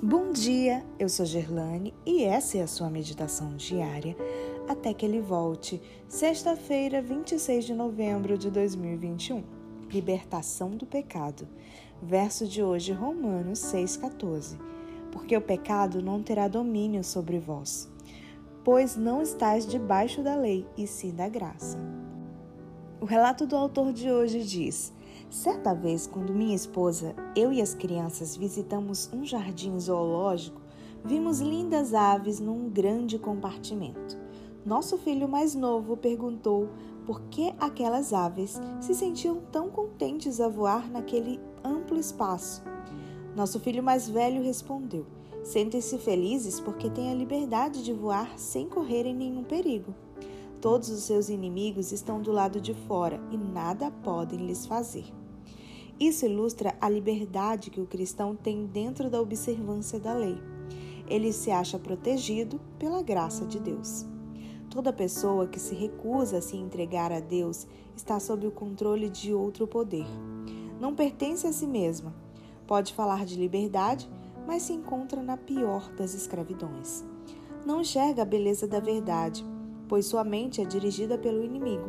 Bom dia, eu sou Gerlane e essa é a sua meditação diária até que ele volte, sexta-feira, 26 de novembro de 2021. Libertação do pecado. Verso de hoje, Romanos 6,14. Porque o pecado não terá domínio sobre vós, pois não estáis debaixo da lei, e sim da graça. O relato do autor de hoje diz: Certa vez, quando minha esposa, eu e as crianças visitamos um jardim zoológico, vimos lindas aves num grande compartimento. Nosso filho mais novo perguntou por que aquelas aves se sentiam tão contentes a voar naquele amplo espaço. Nosso filho mais velho respondeu: Sentem-se felizes porque têm a liberdade de voar sem correrem nenhum perigo. Todos os seus inimigos estão do lado de fora e nada podem lhes fazer. Isso ilustra a liberdade que o cristão tem dentro da observância da lei. Ele se acha protegido pela graça de Deus. Toda pessoa que se recusa a se entregar a Deus está sob o controle de outro poder. Não pertence a si mesma. Pode falar de liberdade, mas se encontra na pior das escravidões. Não enxerga a beleza da verdade pois sua mente é dirigida pelo inimigo.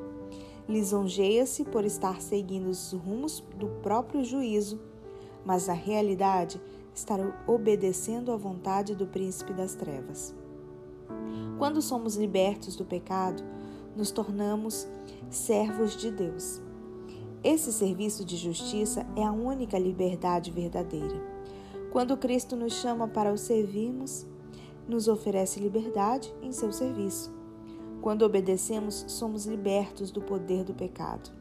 Lisonjeia-se por estar seguindo os rumos do próprio juízo, mas na realidade está obedecendo à vontade do príncipe das trevas. Quando somos libertos do pecado, nos tornamos servos de Deus. Esse serviço de justiça é a única liberdade verdadeira. Quando Cristo nos chama para o servirmos, nos oferece liberdade em seu serviço. Quando obedecemos, somos libertos do poder do pecado.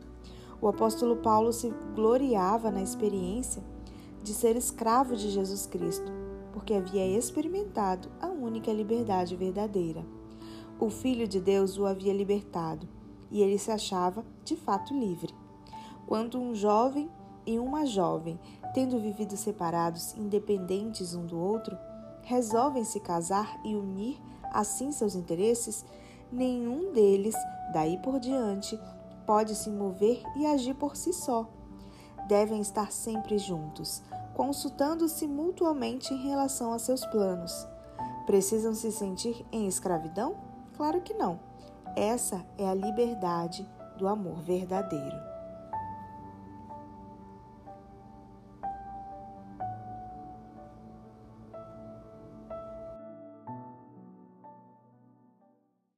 O apóstolo Paulo se gloriava na experiência de ser escravo de Jesus Cristo, porque havia experimentado a única liberdade verdadeira. O Filho de Deus o havia libertado e ele se achava de fato livre. Quando um jovem e uma jovem, tendo vivido separados, independentes um do outro, resolvem se casar e unir assim seus interesses, nenhum deles, daí por diante, pode se mover e agir por si só. Devem estar sempre juntos, consultando-se mutuamente em relação a seus planos. Precisam se sentir em escravidão? Claro que não. Essa é a liberdade do amor verdadeiro.